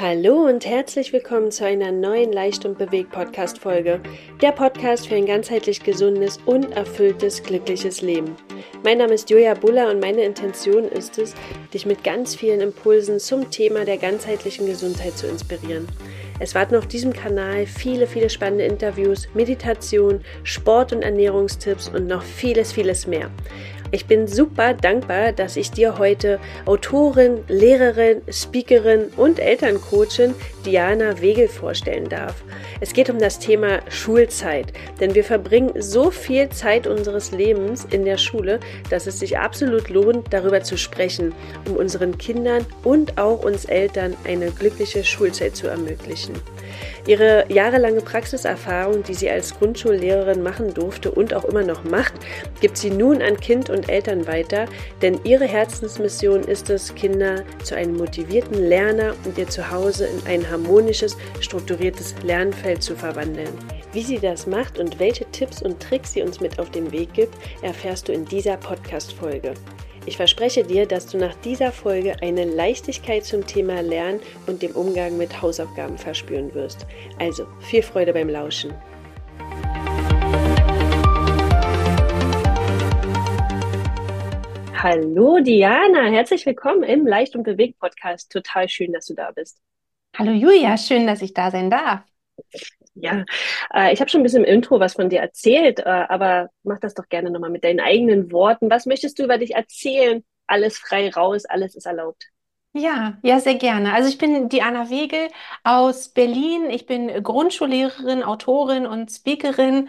Hallo und herzlich willkommen zu einer neuen Leicht und Bewegt Podcast Folge. Der Podcast für ein ganzheitlich gesundes und erfülltes, glückliches Leben. Mein Name ist Julia Buller und meine Intention ist es, dich mit ganz vielen Impulsen zum Thema der ganzheitlichen Gesundheit zu inspirieren. Es warten auf diesem Kanal viele, viele spannende Interviews, Meditation, Sport- und Ernährungstipps und noch vieles, vieles mehr. Ich bin super dankbar, dass ich dir heute Autorin, Lehrerin, Speakerin und Elterncoachin Diana Wegel vorstellen darf. Es geht um das Thema Schulzeit, denn wir verbringen so viel Zeit unseres Lebens in der Schule, dass es sich absolut lohnt, darüber zu sprechen, um unseren Kindern und auch uns Eltern eine glückliche Schulzeit zu ermöglichen. Ihre jahrelange Praxiserfahrung, die sie als Grundschullehrerin machen durfte und auch immer noch macht, gibt sie nun an Kind und Eltern weiter, denn ihre Herzensmission ist es, Kinder zu einem motivierten Lerner und ihr Zuhause in ein harmonisches, strukturiertes Lernfeld zu verwandeln. Wie sie das macht und welche Tipps und Tricks sie uns mit auf den Weg gibt, erfährst du in dieser Podcast-Folge. Ich verspreche dir, dass du nach dieser Folge eine Leichtigkeit zum Thema Lernen und dem Umgang mit Hausaufgaben verspüren wirst. Also viel Freude beim Lauschen. Hallo Diana, herzlich willkommen im Leicht und Bewegt Podcast. Total schön, dass du da bist. Hallo Julia, schön, dass ich da sein darf. Ja, äh, ich habe schon ein bisschen im Intro was von dir erzählt, äh, aber mach das doch gerne nochmal mit deinen eigenen Worten. Was möchtest du über dich erzählen? Alles frei raus, alles ist erlaubt. Ja, ja, sehr gerne. Also ich bin Diana Wegel aus Berlin. Ich bin Grundschullehrerin, Autorin und Speakerin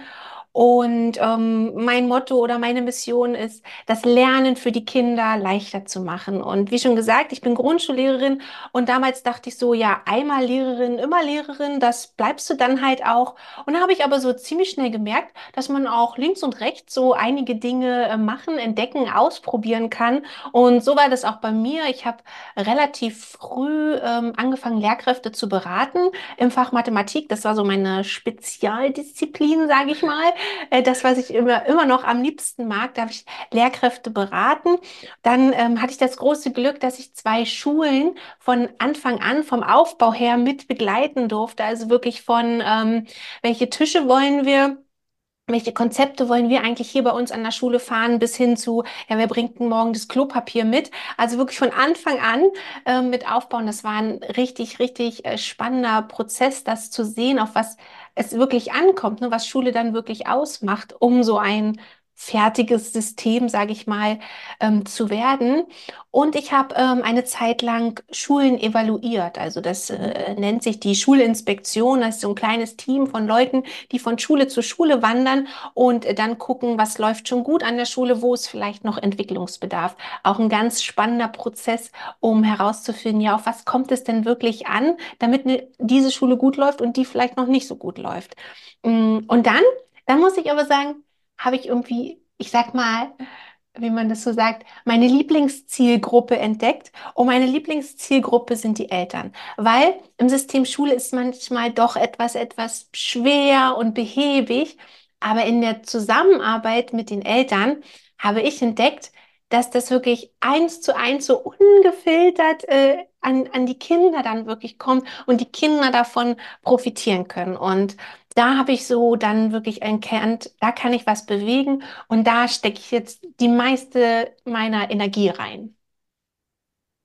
und ähm, mein Motto oder meine Mission ist, das Lernen für die Kinder leichter zu machen. Und wie schon gesagt, ich bin Grundschullehrerin und damals dachte ich so, ja, einmal Lehrerin, immer Lehrerin, das bleibst du dann halt auch. Und da habe ich aber so ziemlich schnell gemerkt, dass man auch links und rechts so einige Dinge äh, machen, entdecken, ausprobieren kann. Und so war das auch bei mir. Ich habe relativ früh ähm, angefangen, Lehrkräfte zu beraten im Fach Mathematik. Das war so meine Spezialdisziplin, sage ich mal. Äh, das, was ich immer, immer noch am liebsten mag. Da habe ich Lehrkräfte beraten. Dann ähm, hatte ich das große Glück, dass ich zwei Schulen von Anfang an, vom Aufbau her mit begleiten durfte. Also wirklich von, ähm, welche Tische wollen wir? Welche Konzepte wollen wir eigentlich hier bei uns an der Schule fahren, bis hin zu, ja, wer bringt denn morgen das Klopapier mit? Also wirklich von Anfang an äh, mit aufbauen. Das war ein richtig, richtig äh, spannender Prozess, das zu sehen, auf was es wirklich ankommt, ne, was Schule dann wirklich ausmacht, um so ein fertiges System, sage ich mal, ähm, zu werden. Und ich habe ähm, eine Zeit lang Schulen evaluiert. Also das äh, nennt sich die Schulinspektion. Das ist so ein kleines Team von Leuten, die von Schule zu Schule wandern und äh, dann gucken, was läuft schon gut an der Schule, wo ist vielleicht noch Entwicklungsbedarf. Auch ein ganz spannender Prozess, um herauszufinden, ja, auf was kommt es denn wirklich an, damit ne, diese Schule gut läuft und die vielleicht noch nicht so gut läuft. Mm, und dann, dann muss ich aber sagen, habe ich irgendwie, ich sag mal, wie man das so sagt, meine Lieblingszielgruppe entdeckt. Und meine Lieblingszielgruppe sind die Eltern, weil im System Schule ist manchmal doch etwas, etwas schwer und behäbig. Aber in der Zusammenarbeit mit den Eltern habe ich entdeckt, dass das wirklich eins zu eins so ungefiltert äh, an, an die Kinder dann wirklich kommt und die Kinder davon profitieren können. Und da habe ich so dann wirklich erkannt, da kann ich was bewegen und da stecke ich jetzt die meiste meiner Energie rein.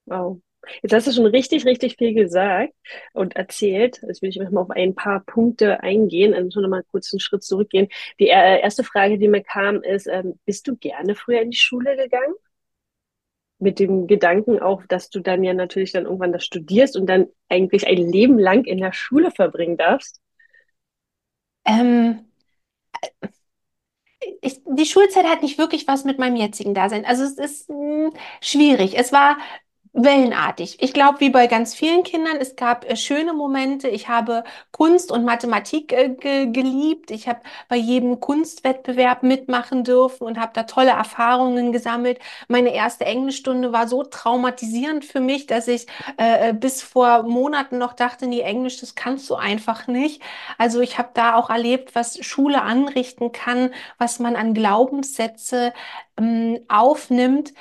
Wow. Jetzt hast du schon richtig, richtig viel gesagt und erzählt. Jetzt will ich mal auf ein paar Punkte eingehen, also schon mal kurz einen Schritt zurückgehen. Die äh, erste Frage, die mir kam, ist, ähm, bist du gerne früher in die Schule gegangen? Mit dem Gedanken auch, dass du dann ja natürlich dann irgendwann das studierst und dann eigentlich ein Leben lang in der Schule verbringen darfst? Ähm, ich, die Schulzeit hat nicht wirklich was mit meinem jetzigen Dasein. Also es ist mh, hm, schwierig. Es war wellenartig. Ich glaube, wie bei ganz vielen Kindern, es gab äh, schöne Momente. Ich habe Kunst und Mathematik äh, ge geliebt. Ich habe bei jedem Kunstwettbewerb mitmachen dürfen und habe da tolle Erfahrungen gesammelt. Meine erste Englischstunde war so traumatisierend für mich, dass ich äh, äh bis vor Monaten noch dachte, nee, Englisch, das kannst du einfach nicht. Also ich habe da auch erlebt, was Schule anrichten kann, was man an Glaubenssätze ähm, aufnimmt.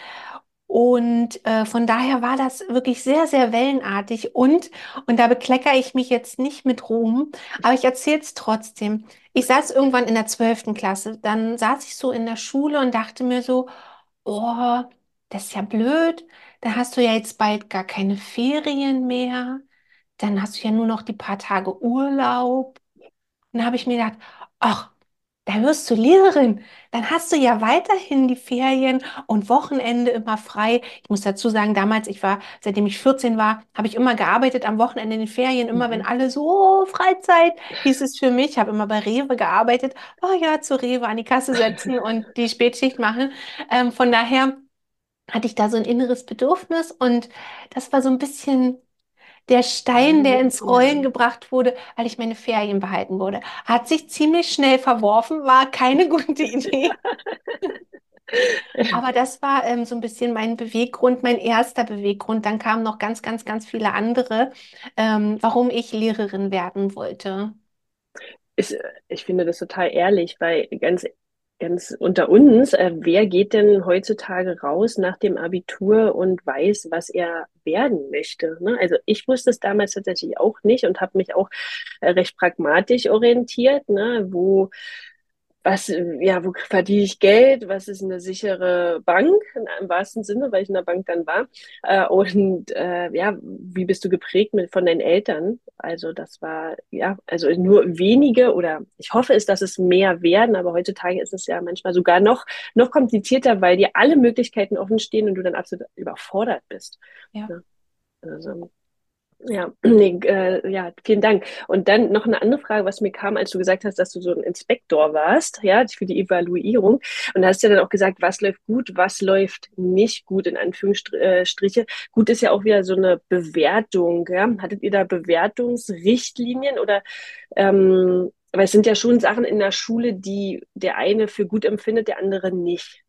Und äh, von daher war das wirklich sehr, sehr wellenartig. Und, und da bekleckere ich mich jetzt nicht mit Ruhm, aber ich erzähle es trotzdem. Ich saß irgendwann in der zwölften Klasse. Dann saß ich so in der Schule und dachte mir so, oh, das ist ja blöd. Da hast du ja jetzt bald gar keine Ferien mehr. Dann hast du ja nur noch die paar Tage Urlaub. Und da habe ich mir gedacht, ach, da wirst du Lehrerin. Dann hast du ja weiterhin die Ferien und Wochenende immer frei. Ich muss dazu sagen, damals, ich war, seitdem ich 14 war, habe ich immer gearbeitet am Wochenende in den Ferien. Immer wenn Mhm. alle so, oh, Freizeit, hieß es für mich. Ich habe immer bei Rewe gearbeitet. Oh ja, zu Rewe an die Kasse setzen und die Spätschicht machen. Ähm, von daher hatte ich da so ein inneres Bedürfnis und das war so ein bisschen der Stein, der ins Ja. Rollen gebracht wurde, weil ich meine Ferien behalten wurde. Hat sich ziemlich schnell verworfen, war keine gute Idee. Aber das war ähm, so ein bisschen mein Beweggrund, mein erster Beweggrund. Dann kamen noch ganz, ganz, ganz viele andere, ähm, warum ich Lehrerin werden wollte. Ich, ich finde das total ehrlich, weil ganz, ganz unter uns, äh, wer geht denn heutzutage raus nach dem Abitur und weiß, was er werden möchte? Ne? Also ich wusste es damals tatsächlich auch nicht und habe mich auch äh, recht pragmatisch orientiert, ne? Wo was, äh, ja, wo verdiene ich Geld? Was ist eine sichere Bank? Im wahrsten Sinne, weil ich in der Bank dann war. Äh, und äh, ja, wie bist du geprägt mit, von deinen Eltern? Also das war, ja, also nur wenige oder ich hoffe es, dass es mehr werden, aber heutzutage ist es ja manchmal sogar noch, noch komplizierter, weil dir alle Möglichkeiten offen stehen und du dann absolut überfordert bist. Ja. Ja, also, ja, nee, äh, ja, vielen Dank. Und dann noch eine andere Frage, was mir kam, als du gesagt hast, dass du so ein Inspektor warst, ja, für die Evaluierung. Und da hast ja dann auch gesagt, was läuft gut, was läuft nicht gut, in Anführungsstriche. Gut ist ja auch wieder so eine Bewertung, ja. Hattet ihr da Bewertungsrichtlinien oder, ähm, weil es sind ja schon Sachen in der Schule, die der eine für gut empfindet, der andere nicht.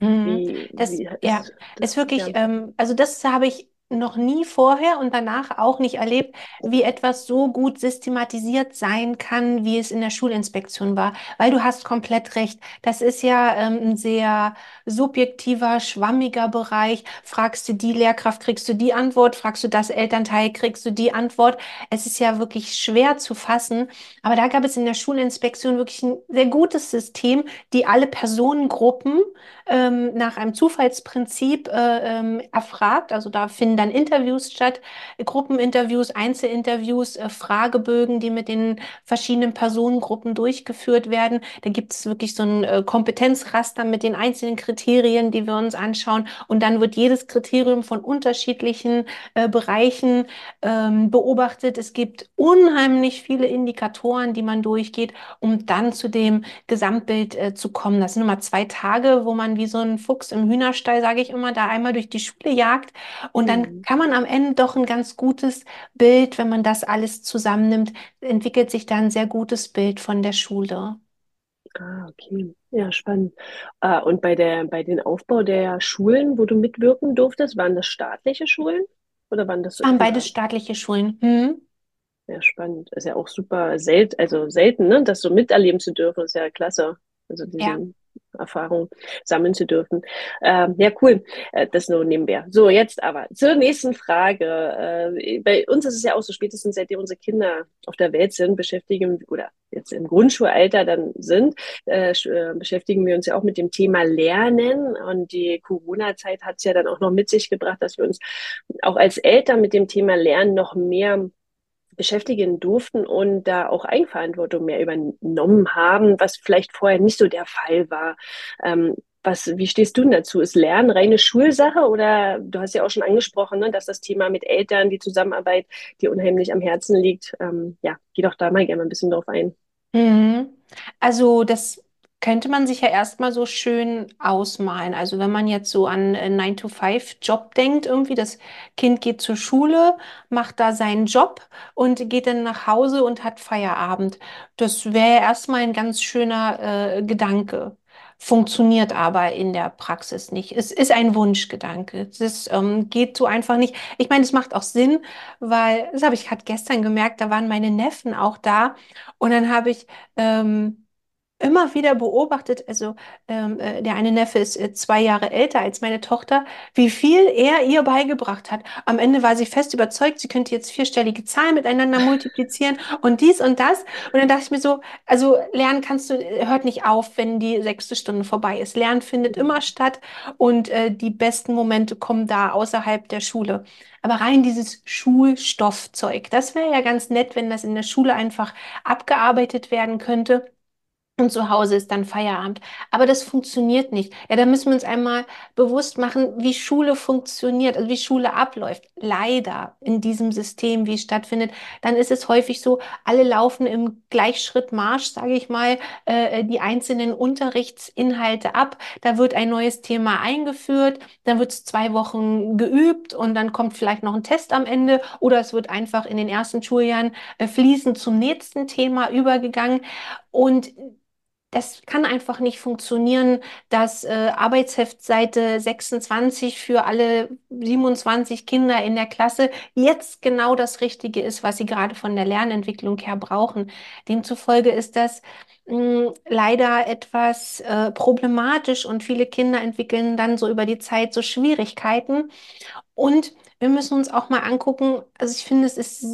Mhm. Wie, Das, wie ja, ist ist das, wirklich, ja. ähm, also das habe ich noch nie vorher und danach auch nicht erlebt, wie etwas so gut systematisiert sein kann, wie es in der Schulinspektion war. Weil du hast komplett recht. Das ist ja ähm, ein sehr subjektiver, schwammiger Bereich. Fragst du die Lehrkraft, kriegst du die Antwort. Fragst du das Elternteil, kriegst du die Antwort. Es ist ja wirklich schwer zu fassen. Aber da gab es in der Schulinspektion wirklich ein sehr gutes System, die alle Personengruppen ähm, nach einem Zufallsprinzip äh, ähm, erfragt. Also da finden dann Interviews statt, äh, Gruppeninterviews, Einzelinterviews, äh, Fragebögen, die mit den verschiedenen Personengruppen durchgeführt werden. Da gibt es wirklich so ein äh, Kompetenzraster mit den einzelnen Kriterien, die wir uns anschauen. Und dann wird jedes Kriterium von unterschiedlichen äh, Bereichen ähm, beobachtet. Es gibt unheimlich viele Indikatoren, die man durchgeht, um dann zu dem Gesamtbild äh, zu kommen. Das sind immer zwei Tage, wo man wie so ein Fuchs im Hühnerstall, sage ich immer, da einmal durch die Schule jagt. Und dann Mhm. kann man am Ende doch ein ganz gutes Bild, wenn man das alles zusammennimmt, entwickelt sich da ein sehr gutes Bild von der Schule. Ah, okay. Ja, spannend. Ah, und bei der, bei den Aufbau der Schulen, wo du mitwirken durftest, waren das staatliche Schulen oder waren das Waren beides staatliche Schulen. Hm? Ja, spannend. Ist ja auch super selten, also selten, ne, das so miterleben zu dürfen, ist ja klasse. Also Ja. diesen Erfahrung sammeln zu dürfen. Ähm, ja, cool. Äh, das nur nebenbei. So, jetzt aber zur nächsten Frage. Äh, bei uns ist es ja auch so, spätestens seitdem unsere Kinder auf der Welt sind, beschäftigen oder jetzt im Grundschulalter dann sind, äh, äh, beschäftigen wir uns ja auch mit dem Thema Lernen. Und die Corona-Zeit hat es ja dann auch noch mit sich gebracht, dass wir uns auch als Eltern mit dem Thema Lernen noch mehr beschäftigen durften und da auch Eigenverantwortung mehr übernommen haben, was vielleicht vorher nicht so der Fall war. Ähm, was, wie stehst du denn dazu? Ist Lernen reine Schulsache oder du hast ja auch schon angesprochen, ne, dass das Thema mit Eltern, die Zusammenarbeit dir unheimlich am Herzen liegt. Ähm, ja, geh doch da mal gerne ein bisschen drauf ein. Mhm. Also das könnte man sich ja erstmal so schön ausmalen. Also wenn man jetzt so an einen 9-to-5-Job denkt, irgendwie, das Kind geht zur Schule, macht da seinen Job und geht dann nach Hause und hat Feierabend. Das wäre erstmal ein ganz schöner äh, Gedanke. Funktioniert aber in der Praxis nicht. Es ist ein Wunschgedanke. Das ähm, geht so einfach nicht. Ich meine, es macht auch Sinn, weil, das habe ich gerade gestern gemerkt, da waren meine Neffen auch da. Und dann habe ich ähm, immer wieder beobachtet, also ähm, äh, der eine Neffe ist äh, zwei Jahre älter als meine Tochter, wie viel er ihr beigebracht hat. Am Ende war sie fest überzeugt, sie könnte jetzt vierstellige Zahlen miteinander multiplizieren und dies und das. Und dann dachte ich mir so, also lernen kannst du, hört nicht auf, wenn die sechste Stunde vorbei ist. Lernen findet immer statt und äh, die besten Momente kommen da außerhalb der Schule. Aber rein dieses Schulstoffzeug, das wäre ja ganz nett, wenn das in der Schule einfach abgearbeitet werden könnte. Und zu Hause ist dann Feierabend. Aber das funktioniert nicht. Ja, da müssen wir uns einmal bewusst machen, wie Schule funktioniert, also wie Schule abläuft. Leider in diesem System, wie es stattfindet, dann ist es häufig so, alle laufen im Gleichschrittmarsch, sage ich mal, äh, die einzelnen Unterrichtsinhalte ab. Da wird ein neues Thema eingeführt, dann wird es zwei Wochen geübt und dann kommt vielleicht noch ein Test am Ende oder es wird einfach in den ersten Schuljahren äh, fließend zum nächsten Thema übergegangen. Und das kann einfach nicht funktionieren, dass äh, Arbeitsheft Seite 26 für alle 27 Kinder in der Klasse jetzt genau das Richtige ist, was sie gerade von der Lernentwicklung her brauchen. Demzufolge ist das mh, hm, leider etwas äh, problematisch und viele Kinder entwickeln dann so über die Zeit so Schwierigkeiten. Und wir müssen uns auch mal angucken, also ich finde, es ist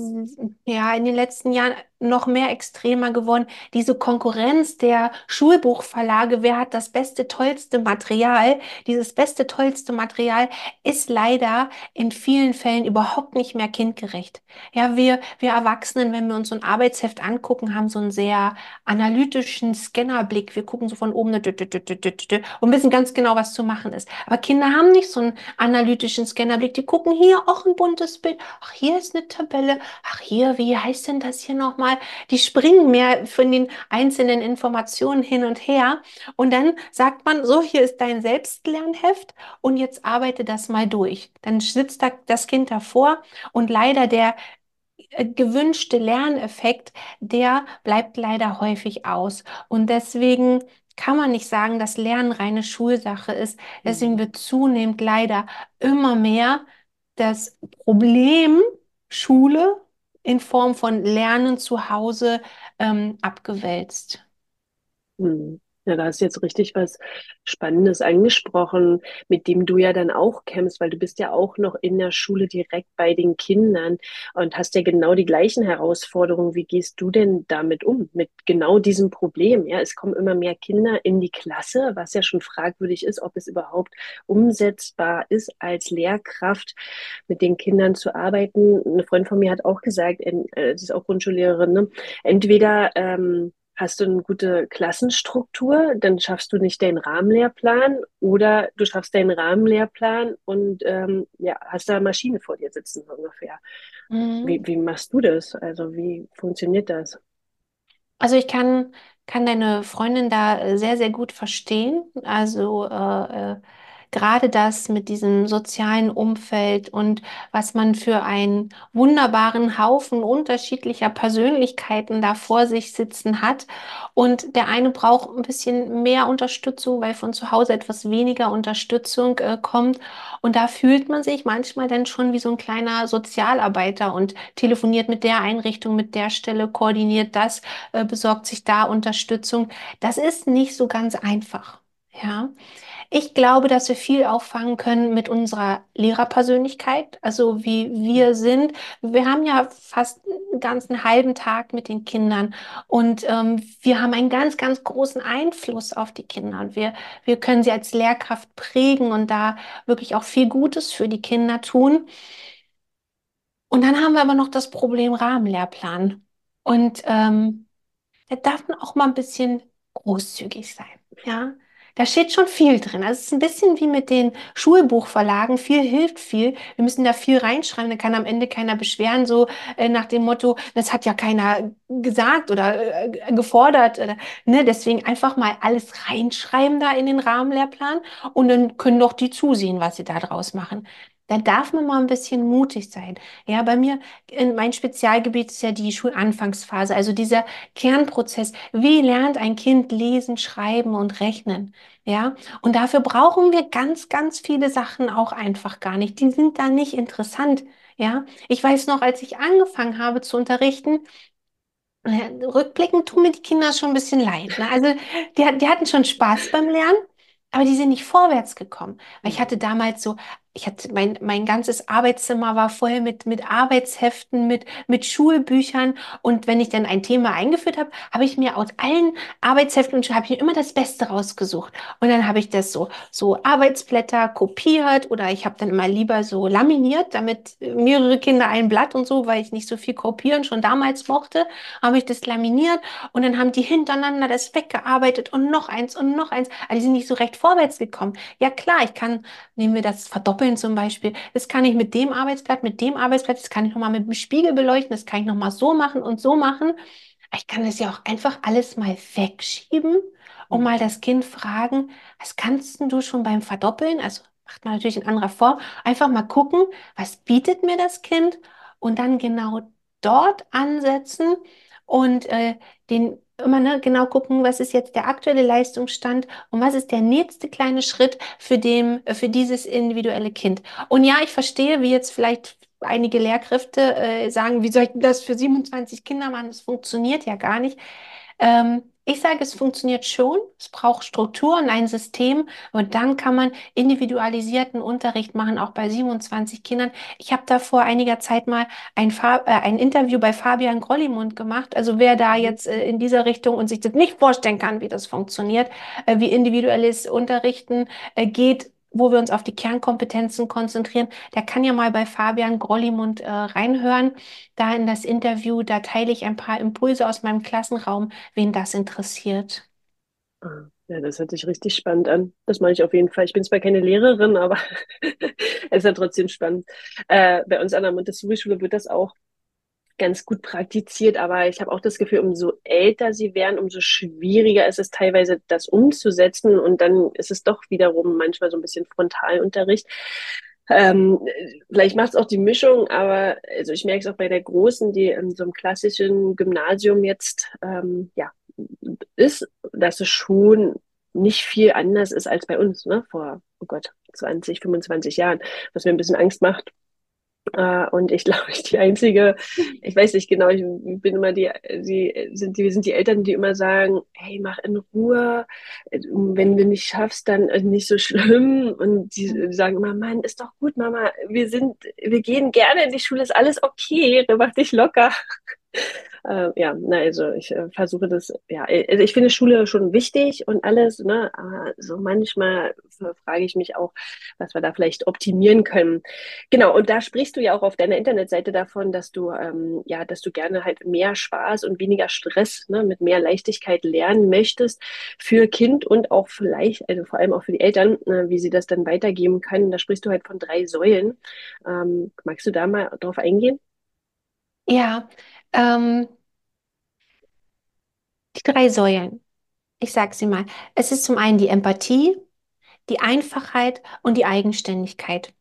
ja in den letzten Jahren noch mehr extremer geworden, diese Konkurrenz der Schulbuchverlage, wer hat das beste, tollste Material? Dieses beste, tollste Material ist leider in vielen Fällen überhaupt nicht mehr kindgerecht. Ja, wir, wir Erwachsenen, wenn wir uns so ein Arbeitsheft angucken, haben so einen sehr analytischen Scannerblick. Wir gucken so von oben und wissen ganz genau, was zu machen ist. Aber Kinder haben nicht so einen analytischen Scannerblick. Die gucken hier auch ein buntes Bild. Ach, hier ist eine Tabelle. Ach, hier, wie heißt denn das hier nochmal? Die springen mehr von den einzelnen Informationen hin und her. Und dann sagt man, so, hier ist dein Selbstlernheft und jetzt arbeite das mal durch. Dann sitzt da das Kind davor und leider der äh, gewünschte Lerneffekt, der bleibt leider häufig aus. Und deswegen kann man nicht sagen, dass Lernen reine Schulsache ist. Deswegen mhm. wird zunehmend leider immer mehr das Problem Schule in Form von Lernen zu Hause ähm, abgewälzt. Hm. Ja, da hast du jetzt richtig was Spannendes angesprochen, mit dem du ja dann auch kämpfst, weil du bist ja auch noch in der Schule direkt bei den Kindern und hast ja genau die gleichen Herausforderungen. Wie gehst du denn damit um, mit genau diesem Problem? Ja, es kommen immer mehr Kinder in die Klasse, was ja schon fragwürdig ist, ob es überhaupt umsetzbar ist, als Lehrkraft mit den Kindern zu arbeiten. Eine Freundin von mir hat auch gesagt, äh, sie ist auch Grundschullehrerin, ne? entweder ähm, hast du eine gute Klassenstruktur, dann schaffst du nicht deinen Rahmenlehrplan oder du schaffst deinen Rahmenlehrplan und ähm, ja, hast da eine Maschine vor dir sitzen ungefähr. Mhm. Wie, wie machst du das? Also wie funktioniert das? Also ich kann, kann deine Freundin da sehr, sehr gut verstehen. Also äh, äh gerade das mit diesem sozialen Umfeld und was man für einen wunderbaren Haufen unterschiedlicher Persönlichkeiten da vor sich sitzen hat. Und der eine braucht ein bisschen mehr Unterstützung, weil von zu Hause etwas weniger Unterstützung äh, kommt. Und da fühlt man sich manchmal dann schon wie so ein kleiner Sozialarbeiter und telefoniert mit der Einrichtung, mit der Stelle, koordiniert das, äh, besorgt sich da Unterstützung. Das ist nicht so ganz einfach. Ja. Ich glaube, dass wir viel auffangen können mit unserer Lehrerpersönlichkeit, also wie wir sind. Wir haben ja fast einen ganzen halben Tag mit den Kindern und ähm, wir haben einen ganz, ganz großen Einfluss auf die Kinder und wir, wir können sie als Lehrkraft prägen und da wirklich auch viel Gutes für die Kinder tun. Und dann haben wir aber noch das Problem Rahmenlehrplan. Und ähm, da darf man auch mal ein bisschen großzügig sein. Ja, da steht schon viel drin. Also es ist ein bisschen wie mit den Schulbuchverlagen. Viel hilft viel. Wir müssen da viel reinschreiben. Da kann am Ende keiner beschweren, so äh, nach dem Motto, das hat ja keiner gesagt oder äh, gefordert. Oder, ne? Deswegen einfach mal alles reinschreiben da in den Rahmenlehrplan und dann können doch die zusehen, was sie da draus machen. Da darf man mal ein bisschen mutig sein. Ja, bei mir, in mein Spezialgebiet ist ja die Schulanfangsphase, also dieser Kernprozess. Wie lernt ein Kind lesen, schreiben und rechnen? Ja, und dafür brauchen wir ganz, ganz viele Sachen auch einfach gar nicht. Die sind da nicht interessant. Ja, ich weiß noch, als ich angefangen habe zu unterrichten, Ja, Rückblickend tun mir die Kinder schon ein bisschen leid. Ne? Also die, die hatten schon Spaß beim Lernen, aber die sind nicht vorwärts gekommen. Weil ich hatte Mhm. damals so, ich hatte mein, mein ganzes Arbeitszimmer war voll mit, mit Arbeitsheften, mit, mit Schulbüchern. Und wenn ich dann ein Thema eingeführt habe, habe ich mir aus allen Arbeitsheften und habe ich mir immer das Beste rausgesucht. Und dann habe ich das so, so Arbeitsblätter kopiert oder ich habe dann immer lieber so laminiert, damit mehrere Kinder ein Blatt und so, weil ich nicht so viel kopieren schon damals mochte habe ich das laminiert und dann haben die hintereinander das weggearbeitet und noch eins und noch eins. Aber die sind nicht so recht vorwärts gekommen. Ja klar, ich kann, nehmen wir das Verdoppeln zum Beispiel, das kann ich mit dem Arbeitsblatt, mit dem Arbeitsblatt, das kann ich nochmal mit dem Spiegel beleuchten, das kann ich nochmal so machen und so machen. Ich kann das ja auch einfach alles mal wegschieben und Mhm. mal das Kind fragen, was kannst du schon beim Verdoppeln? Also macht man natürlich in anderer Form. Einfach mal gucken, was bietet mir das Kind und dann genau dort ansetzen und äh, den immer ne, genau gucken, was ist jetzt der aktuelle Leistungsstand und was ist der nächste kleine Schritt für dem, für dieses individuelle Kind. Und ja, ich verstehe, wie jetzt vielleicht einige Lehrkräfte äh, sagen, wie soll ich das für 27 Kinder machen? Das funktioniert ja gar nicht. Ähm, ich sage, es funktioniert schon. Es braucht Struktur und ein System. Und dann kann man individualisierten Unterricht machen, auch bei 27 Kindern. Ich habe da vor einiger Zeit mal ein, Fa äh, ein Interview bei Fabian Grollimund gemacht. Also wer da Mhm. jetzt äh, in dieser Richtung und sich das nicht vorstellen kann, wie das funktioniert, äh, wie individuelles Unterrichten äh, geht, wo wir uns auf die Kernkompetenzen konzentrieren, der kann ja mal bei Fabian Grollimund äh, reinhören, da in das Interview. Da teile ich ein paar Impulse aus meinem Klassenraum, wen das interessiert. Ah, Ja, das hört sich richtig spannend an. Das mache ich auf jeden Fall. Ich bin zwar keine Lehrerin, aber es ist ja trotzdem spannend. Äh, bei uns an der Montessori-Schule wird das auch ganz gut praktiziert, aber ich habe auch das Gefühl, umso älter sie werden, umso schwieriger ist es teilweise, das umzusetzen. Und dann ist es doch wiederum manchmal so ein bisschen Frontalunterricht. Ähm, vielleicht macht es auch die Mischung, aber also ich merke es auch bei der Großen, die in so einem klassischen Gymnasium jetzt ähm, ja, ist, dass es schon nicht viel anders ist als bei uns, ne? Vor, oh Gott, 20, 25 Jahren, was mir ein bisschen Angst macht. Äh, und ich glaube, ich die einzige, ich weiß nicht genau, ich bin immer die, die sind wir sind die Eltern, die immer sagen, hey, mach in Ruhe, wenn du nicht schaffst, dann nicht so schlimm. Und die sagen immer, Mann, ist doch gut, Mama, wir sind, wir gehen gerne in die Schule, ist alles okay, mach dich locker. Äh, ja, na, also ich äh, versuche das, ja, also ich finde Schule schon wichtig und alles, ne, aber so manchmal frage ich mich auch, was wir da vielleicht optimieren können. Genau, und da sprichst du ja auch auf deiner Internetseite davon, dass du, ähm, ja, dass du gerne halt mehr Spaß und weniger Stress, ne, mit mehr Leichtigkeit lernen möchtest für Kind und auch vielleicht, also vor allem auch für die Eltern, äh, wie sie das dann weitergeben können. Da sprichst du halt von drei Säulen. Ähm, magst du da mal drauf eingehen? Ja, ähm, die drei Säulen. Ich sage sie mal. Es ist zum einen die Empathie, die Einfachheit und die Eigenständigkeit.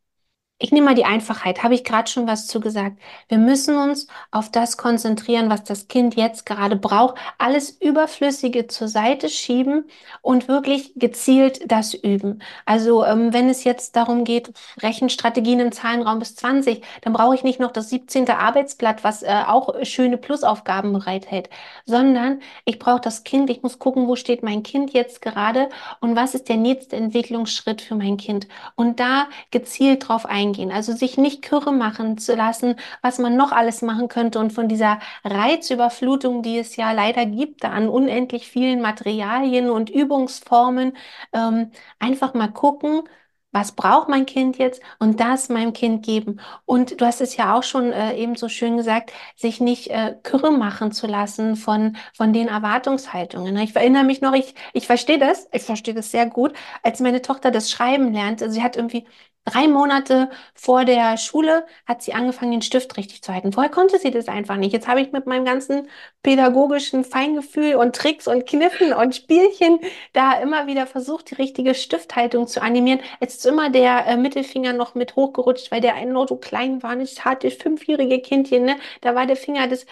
Ich nehme mal die Einfachheit, habe ich gerade schon was zu gesagt. Wir müssen uns auf das konzentrieren, was das Kind jetzt gerade braucht. Alles Überflüssige zur Seite schieben und wirklich gezielt das üben. Also ähm, wenn es jetzt darum geht, Rechenstrategien im Zahlenraum bis 20, dann brauche ich nicht noch das 17. Arbeitsblatt, was äh, auch schöne Plusaufgaben bereithält, sondern ich brauche das Kind, ich muss gucken, wo steht mein Kind jetzt gerade und was ist der nächste Entwicklungsschritt für mein Kind. Und da gezielt drauf eingehen. Also sich nicht kürre machen zu lassen, was man noch alles machen könnte und von dieser Reizüberflutung, die es ja leider gibt, an unendlich vielen Materialien und Übungsformen, ähm, einfach mal gucken, was braucht mein Kind jetzt und das meinem Kind geben. Und du hast es ja auch schon äh, eben so schön gesagt, sich nicht äh, kürre machen zu lassen von, von den Erwartungshaltungen. ne? Ich erinnere mich noch, ich, ich verstehe das, ich verstehe das sehr gut, als meine Tochter das Schreiben lernt. Also sie hat irgendwie drei Monate vor der Schule hat sie angefangen, den Stift richtig zu halten. Vorher konnte sie das einfach nicht. Jetzt habe ich mit meinem ganzen pädagogischen Feingefühl und Tricks und Kniffen und Spielchen da immer wieder versucht, die richtige Stifthaltung zu animieren. Jetzt ist immer der äh, Mittelfinger noch mit hochgerutscht, weil der ein nur so klein war, nicht hatte fünfjährige Kindchen, ne? Da war der Finger, das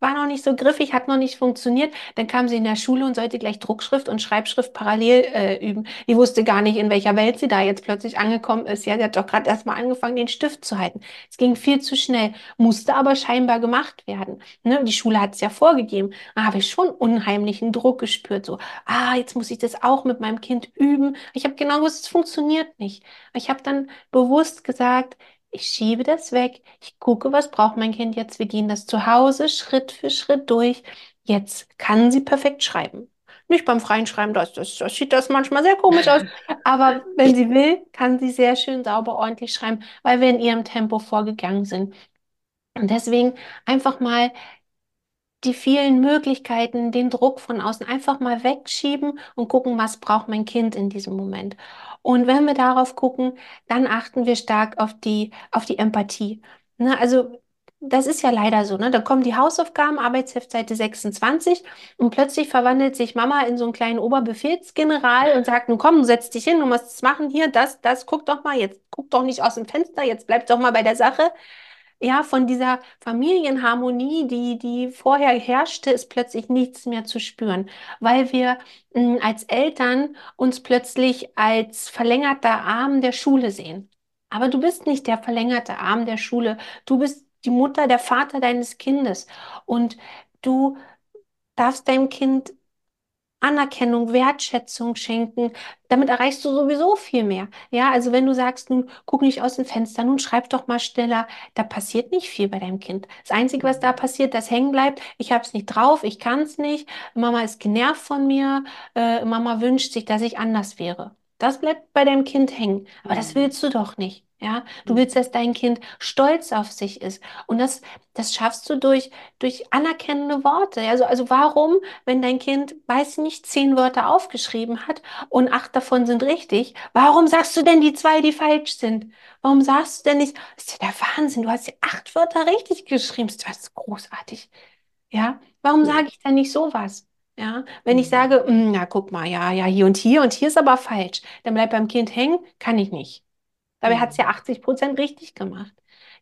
war noch nicht so griffig, hat noch nicht funktioniert. Dann kam sie in der Schule und sollte gleich Druckschrift und Schreibschrift parallel äh, üben. Die wusste gar nicht, in welcher Welt sie da jetzt plötzlich angekommen ist. Ist. Ja, sie hat doch gerade erst mal angefangen, den Stift zu halten. Es ging viel zu schnell, musste aber scheinbar gemacht werden. Ne? Die Schule hat es ja vorgegeben. Da habe ich schon unheimlichen Druck gespürt. So, ah, jetzt muss ich das auch mit meinem Kind üben. Ich habe genau gewusst, es funktioniert nicht. Ich habe dann bewusst gesagt, ich schiebe das weg. Ich gucke, was braucht mein Kind jetzt. Wir gehen das zu Hause Schritt für Schritt durch. Jetzt kann sie perfekt schreiben. Nicht beim freien Schreiben, das, das, das sieht das manchmal sehr komisch aus. Aber wenn sie will, kann sie sehr schön sauber, ordentlich schreiben, weil wir in ihrem Tempo vorgegangen sind. Und deswegen einfach mal die vielen Möglichkeiten, den Druck von außen einfach mal wegschieben und gucken, was braucht mein Kind in diesem Moment. Und wenn wir darauf gucken, dann achten wir stark auf die, auf die Empathie. Ne? Also das ist ja leider so, ne? Da kommen die Hausaufgaben, Arbeitsheft Seite 26 und plötzlich verwandelt sich Mama in so einen kleinen Oberbefehlsgeneral und sagt, nun komm, setz dich hin, du musst es machen, hier, das, das, guck doch mal, jetzt guck doch nicht aus dem Fenster, jetzt bleib doch mal bei der Sache ja, von dieser Familienharmonie, die, die vorher herrschte, ist plötzlich nichts mehr zu spüren, weil wir mh, als Eltern uns plötzlich als verlängerter Arm der Schule sehen. Aber du bist nicht der verlängerte Arm der Schule. Du bist die Mutter, der Vater deines Kindes. Und du darfst deinem Kind Anerkennung, Wertschätzung schenken. Damit erreichst du sowieso viel mehr. Ja, also wenn du sagst, nun guck nicht aus dem Fenster, nun schreib doch mal schneller, da passiert nicht viel bei deinem Kind. Das Einzige, was da passiert, das hängen bleibt, ich habe es nicht drauf, ich kann es nicht, Mama ist genervt von mir, äh, Mama wünscht sich, dass ich anders wäre. Das bleibt bei deinem Kind hängen. Aber das willst du doch nicht. Ja, du willst, dass dein Kind stolz auf sich ist. Und das, das schaffst du durch, durch anerkennende Worte. Also, also warum, wenn dein Kind, weiß nicht, zehn Wörter aufgeschrieben hat und acht davon sind richtig, warum sagst du denn die zwei, die falsch sind? Warum sagst du denn nicht, das ist ja der Wahnsinn, du hast ja acht Wörter richtig geschrieben, das ist großartig. Ja, warum sage ich denn nicht sowas? Ja, wenn ich mhm. sage, hm, na guck mal, ja, ja, hier und hier und hier ist aber falsch, dann bleibt beim Kind hängen, kann ich nicht. Dabei hat es ja 80 Prozent richtig gemacht.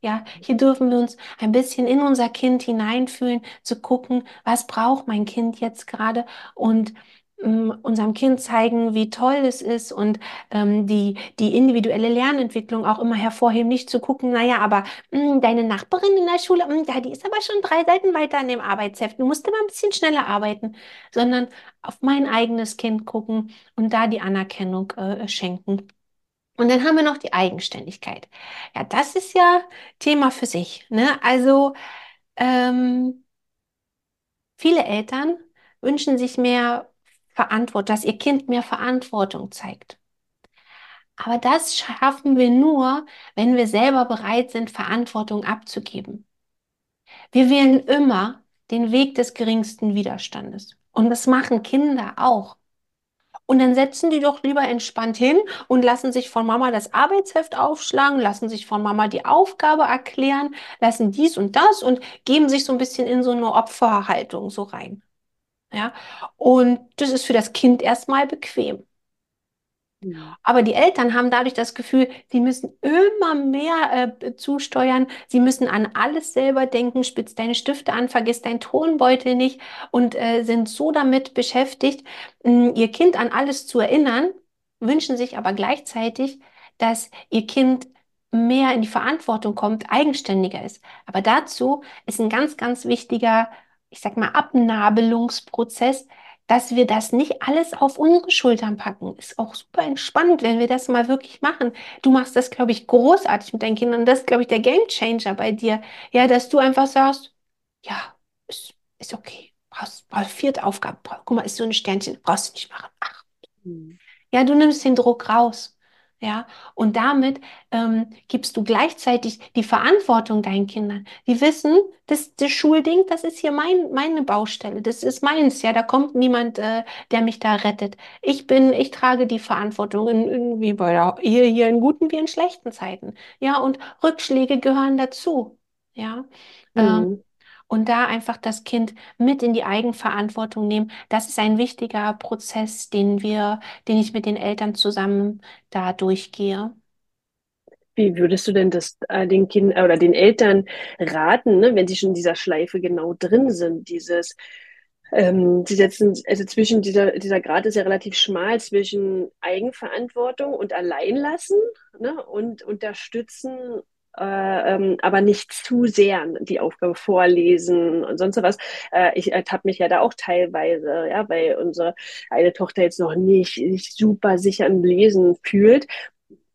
Ja, hier dürfen wir uns ein bisschen in unser Kind hineinfühlen, zu gucken, was braucht mein Kind jetzt gerade und unserem Kind zeigen, wie toll es ist und ähm, die, die individuelle Lernentwicklung auch immer hervorheben, nicht zu gucken, naja, aber mh, hm, deine Nachbarin in der Schule, mh, hm, ja, die ist aber schon drei Seiten weiter an dem Arbeitsheft, du musst immer ein bisschen schneller arbeiten, sondern auf mein eigenes Kind gucken und da die Anerkennung äh, schenken. Und dann haben wir noch die Eigenständigkeit. Ja, das ist ja Thema für sich. Ne? Also ähm, viele Eltern wünschen sich mehr Verantwortung, dass ihr Kind mehr Verantwortung zeigt. Aber das schaffen wir nur, wenn wir selber bereit sind, Verantwortung abzugeben. Wir wählen immer den Weg des geringsten Widerstandes. Und das machen Kinder auch. Und dann setzen die doch lieber entspannt hin und lassen sich von Mama das Arbeitsheft aufschlagen, lassen sich von Mama die Aufgabe erklären, lassen dies und das und geben sich so ein bisschen in so eine Opferhaltung so rein. Ja, und das ist für das Kind erstmal bequem. Aber die Eltern haben dadurch das Gefühl, sie müssen immer mehr äh, zusteuern, sie müssen an alles selber denken, spitz deine Stifte an, vergiss deinen Tonbeutel nicht und äh, sind so damit beschäftigt, mh, ihr Kind an alles zu erinnern, wünschen sich aber gleichzeitig, dass ihr Kind mehr in die Verantwortung kommt, eigenständiger ist. Aber dazu ist ein ganz, ganz wichtiger, ich sag mal, Abnabelungsprozess, dass wir das nicht alles auf unsere Schultern packen. Ist auch super entspannt, wenn wir das mal wirklich machen. Du machst das, glaube ich, großartig mit deinen Kindern. Das ist, glaube ich, der Game Changer bei dir. Ja, dass du einfach sagst, ja, ist, ist okay. Brauchst, brauchst vierte Aufgabe. Guck mal, ist so ein Sternchen, brauchst du nicht machen. Ach. Mhm. Ja, du nimmst den Druck raus. Ja, und damit ähm, gibst du gleichzeitig die Verantwortung deinen Kindern. Die wissen, das, das Schulding, das ist hier mein, meine Baustelle, das ist meins. Ja, da kommt niemand, äh, der mich da rettet. Ich bin, ich trage die Verantwortung in, in, wie bei der, hier, hier in guten wie in schlechten Zeiten. Ja, und Rückschläge gehören dazu. Ja. Mhm. Ähm, und da einfach das Kind mit in die Eigenverantwortung nehmen. Das ist ein wichtiger Prozess, den wir, den ich mit den Eltern zusammen da durchgehe. Wie würdest du denn das äh, den Kindern oder den Eltern raten, ne, wenn sie schon in dieser Schleife genau drin sind, dieses Ähm, sie setzen, also zwischen dieser, dieser Grad ist ja relativ schmal zwischen Eigenverantwortung und Alleinlassen ne, und unterstützen, äh, ähm, aber nicht zu sehr die Aufgabe vorlesen und sonst was. Äh, ich ertappe mich ja da auch teilweise, ja, weil unsere eine Tochter jetzt noch nicht, nicht super sicher im Lesen fühlt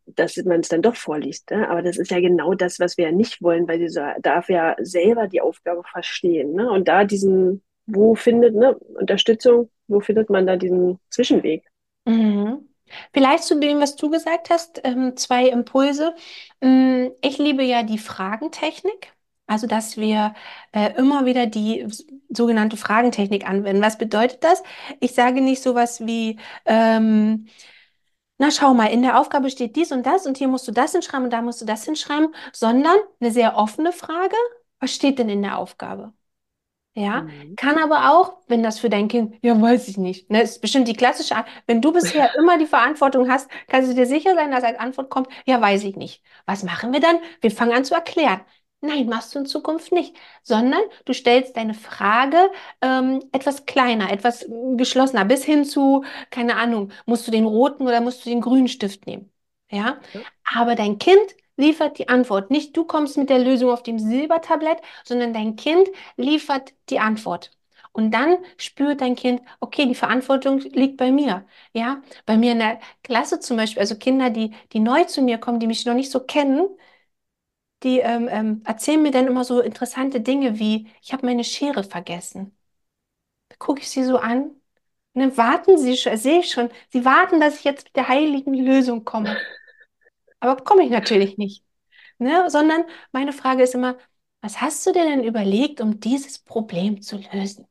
dass man es dann doch vorliest. Ne? Aber das ist ja genau das, was wir ja nicht wollen, weil sie so, darf ja selber die Aufgabe verstehen. Ne? Und da diesen wo findet, ne, Unterstützung, wo findet man da diesen Zwischenweg? Mhm. Vielleicht zu dem, was du gesagt hast, ähm, zwei Impulse. Mm, Ich liebe ja die Fragentechnik, also dass wir äh, immer wieder die sogenannte Fragentechnik anwenden. Was bedeutet das? Ich sage nicht sowas wie, ähm, na schau mal, in der Aufgabe steht dies und das und hier musst du das hinschreiben und da musst du das hinschreiben, sondern eine sehr offene Frage, was steht denn in der Aufgabe? Ja, Mhm. kann aber auch, wenn das für dein Kind, ja, weiß ich nicht, ne, ist bestimmt die klassische, Art. wenn du bisher immer die Verantwortung hast, kannst du dir sicher sein, dass als Antwort kommt, ja, weiß ich nicht. Was machen wir dann? Wir fangen an zu erklären. Nein, machst du in Zukunft nicht, sondern du stellst deine Frage ähm, etwas kleiner, etwas äh, geschlossener, bis hin zu, keine Ahnung, musst du den roten oder musst du den grünen Stift nehmen? Ja. aber dein Kind liefert die Antwort. Nicht du kommst mit der Lösung auf dem Silbertablett, sondern dein Kind liefert die Antwort. Und dann spürt dein Kind, okay, die Verantwortung liegt bei mir. Ja, bei mir in der Klasse zum Beispiel, also Kinder, die, die neu zu mir kommen, die mich noch nicht so kennen, die ähm, ähm, erzählen mir dann immer so interessante Dinge wie, ich habe meine Schere vergessen. Da gucke ich sie so an und dann warten sie schon, sehe ich schon, sie warten, dass ich jetzt mit der heiligen Lösung komme. Aber komme ich natürlich nicht. Ne? Sondern meine Frage ist immer, was hast du dir denn überlegt, um dieses Problem zu lösen?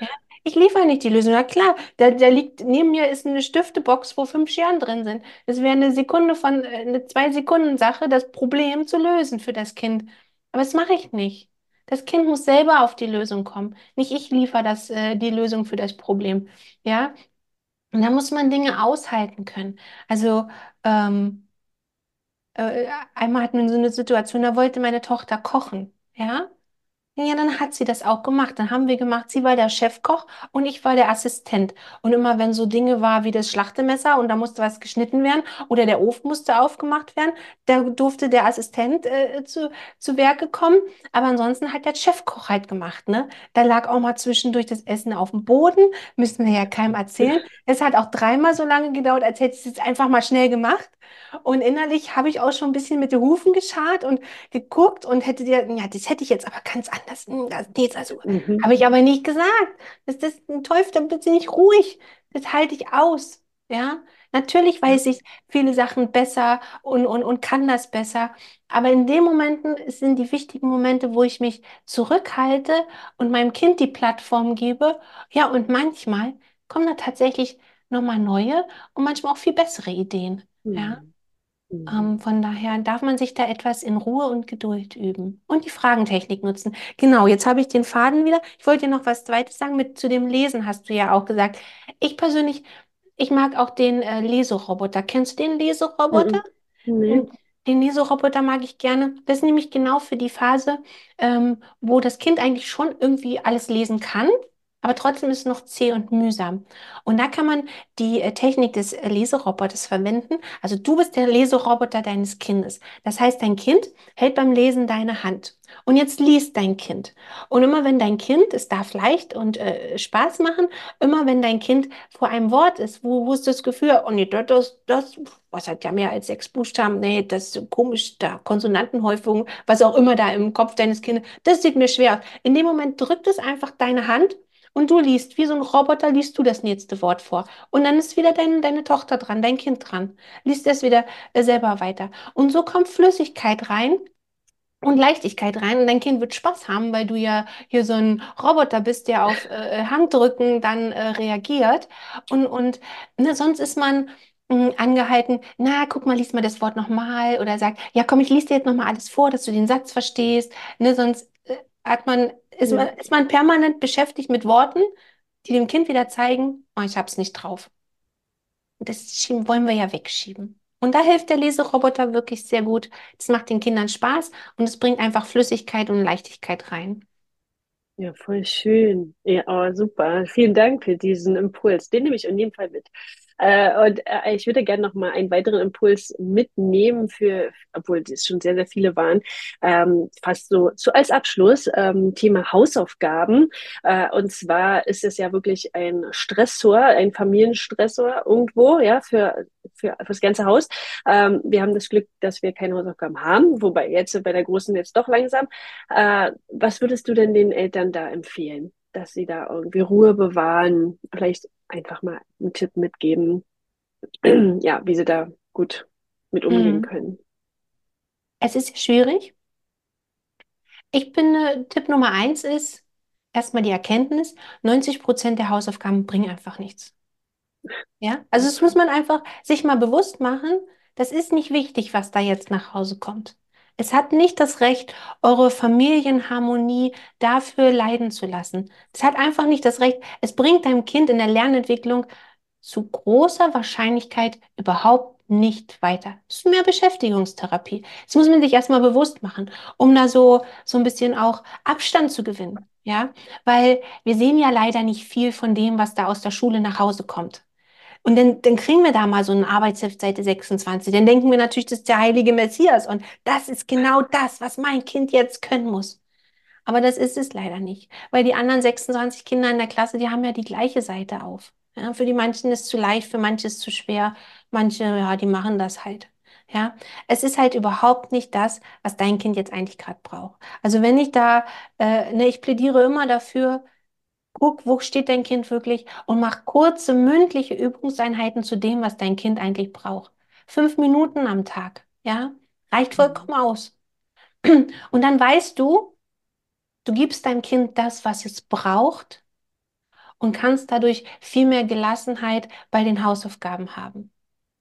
Ja? Ich liefere nicht die Lösung. Na klar, da, da liegt, neben mir ist eine Stiftebox, wo fünf Scheren drin sind. Es wäre eine Sekunde von, äh, eine Zwei-Sekunden-Sache, das Problem zu lösen für das Kind. Aber das mache ich nicht. Das Kind muss selber auf die Lösung kommen. Nicht ich liefere das, äh, die Lösung für das Problem. Ja? Und da muss man Dinge aushalten können. Also, ähm, äh, einmal hatten wir so eine Situation, da wollte meine Tochter kochen. Ja? Ja, dann hat sie das auch gemacht. Dann haben wir gemacht, sie war der Chefkoch und ich war der Assistent. Und immer wenn so Dinge war wie das Schlachtemesser und da musste was geschnitten werden oder der Ofen musste aufgemacht werden, da durfte der Assistent äh, zu, zu Werke kommen. Aber ansonsten hat der Chefkoch halt gemacht, ne? Da lag auch mal zwischendurch das Essen auf dem Boden, müssen wir ja keinem erzählen. Es hat auch dreimal so lange gedauert, als hätte ich es jetzt einfach mal schnell gemacht. Und innerlich habe ich auch schon ein bisschen mit den Hufen geschart und geguckt und hätte dir, ja, das hätte ich jetzt aber ganz anders. Hm, Das, nee, das also, Mhm. habe ich aber nicht gesagt. Das, das ist ein Teufel, dann bitte nicht ruhig. Das halte ich aus. Ja, natürlich Ja. weiß ich viele Sachen besser und, und, und kann das besser. Aber in den Momenten sind die wichtigen Momente, wo ich mich zurückhalte und meinem Kind die Plattform gebe. Ja, und manchmal kommen da tatsächlich nochmal neue und manchmal auch viel bessere Ideen. Ja. Mhm. Mhm. Ähm, von daher darf man sich da etwas in Ruhe und Geduld üben und die Fragentechnik nutzen. Genau, jetzt habe ich den Faden wieder. Ich wollte dir noch was Zweites sagen. Mit zu dem Lesen hast du ja auch gesagt. Ich persönlich, ich mag auch den äh, Leseroboter. Kennst du den Leseroboter? Mhm. Nee. Den Lesoroboter mag ich gerne. Das ist nämlich genau für die Phase, ähm, wo das Kind eigentlich schon irgendwie alles lesen kann, aber trotzdem ist es noch zäh und mühsam. Und da kann man die äh, Technik des äh, Leseroboters verwenden. Also du bist der Leseroboter deines Kindes. Das heißt, dein Kind hält beim Lesen deine Hand. Und jetzt liest dein Kind. Und immer wenn dein Kind, es darf leicht und äh, Spaß machen, immer wenn dein Kind vor einem Wort ist, wo, wo ist das Gefühl, oh nee, das, das, was hat ja mehr als sechs Buchstaben, nee, das ist komisch, da Konsonantenhäufung, was auch immer da im Kopf deines Kindes, das sieht mir schwer aus. In dem Moment drückt es einfach deine Hand und du liest, wie so ein Roboter, liest du das nächste Wort vor. Und dann ist wieder dein, deine Tochter dran, dein Kind dran, liest es wieder äh, selber weiter. Und so kommt Flüssigkeit rein und Leichtigkeit rein und dein Kind wird Spaß haben, weil du ja hier so ein Roboter bist, der auf äh, Handdrücken dann äh, reagiert. Und, und ne, sonst ist man mh, angehalten, na, guck mal, lies mal das Wort nochmal oder sagt, ja, komm, ich lese dir jetzt nochmal alles vor, dass du den Satz verstehst. Ne, sonst äh, hat man, ist man, Ja. ist man permanent beschäftigt mit Worten, die dem Kind wieder zeigen, oh, ich hab's nicht drauf. Und Das wollen wir ja wegschieben. Und da hilft der Leseroboter wirklich sehr gut. Das macht den Kindern Spaß und es bringt einfach Flüssigkeit und Leichtigkeit rein. Ja, voll schön. Ja, oh, super. Vielen Dank für diesen Impuls. Den nehme ich in jedem Fall mit. Äh, und äh, ich würde gerne noch mal einen weiteren Impuls mitnehmen für, obwohl es schon sehr, sehr viele waren, ähm, fast so, so als Abschluss, ähm, Thema Hausaufgaben. Äh, und zwar ist es ja wirklich ein Stressor, ein Familienstressor irgendwo, ja, für, für, für das ganze Haus. Ähm, wir haben das Glück, dass wir keine Hausaufgaben haben, wobei jetzt bei der Großen jetzt doch langsam. Äh, was würdest du denn den Eltern da empfehlen? dass sie da irgendwie Ruhe bewahren, vielleicht einfach mal einen Tipp mitgeben, ja, wie sie da gut mit umgehen Mhm. können. Es ist schwierig. Ich bin, äh, Tipp Nummer eins ist erstmal die Erkenntnis, 90 Prozent der Hausaufgaben bringen einfach nichts. Ja, also das muss man einfach sich mal bewusst machen. Das ist nicht wichtig, was da jetzt nach Hause kommt. Es hat nicht das Recht, eure Familienharmonie dafür leiden zu lassen. Es hat einfach nicht das Recht. Es bringt deinem Kind in der Lernentwicklung zu großer Wahrscheinlichkeit überhaupt nicht weiter. Es ist mehr Beschäftigungstherapie. Das muss man sich erstmal bewusst machen, um da so, so ein bisschen auch Abstand zu gewinnen. Ja, weil wir sehen ja leider nicht viel von dem, was da aus der Schule nach Hause kommt. Und dann, dann kriegen wir da mal so ein Arbeitsheft, Seite 26. Dann denken wir natürlich, das ist der heilige Messias. Und das ist genau das, was mein Kind jetzt können muss. Aber das ist es leider nicht, weil die anderen 26 Kinder in der Klasse, die haben ja die gleiche Seite auf. Ja, für die manchen ist es zu leicht, für manche ist es zu schwer. Manche, ja, die machen das halt. Ja, es ist halt überhaupt nicht das, was dein Kind jetzt eigentlich gerade braucht. Also wenn ich da, äh, ne, ich plädiere immer dafür, Guck, wo steht dein Kind wirklich und mach kurze mündliche Übungseinheiten zu dem, was dein Kind eigentlich braucht. Fünf Minuten am Tag, ja, reicht Mhm. vollkommen aus. Und dann weißt du, du gibst deinem Kind das, was es braucht und kannst dadurch viel mehr Gelassenheit bei den Hausaufgaben haben.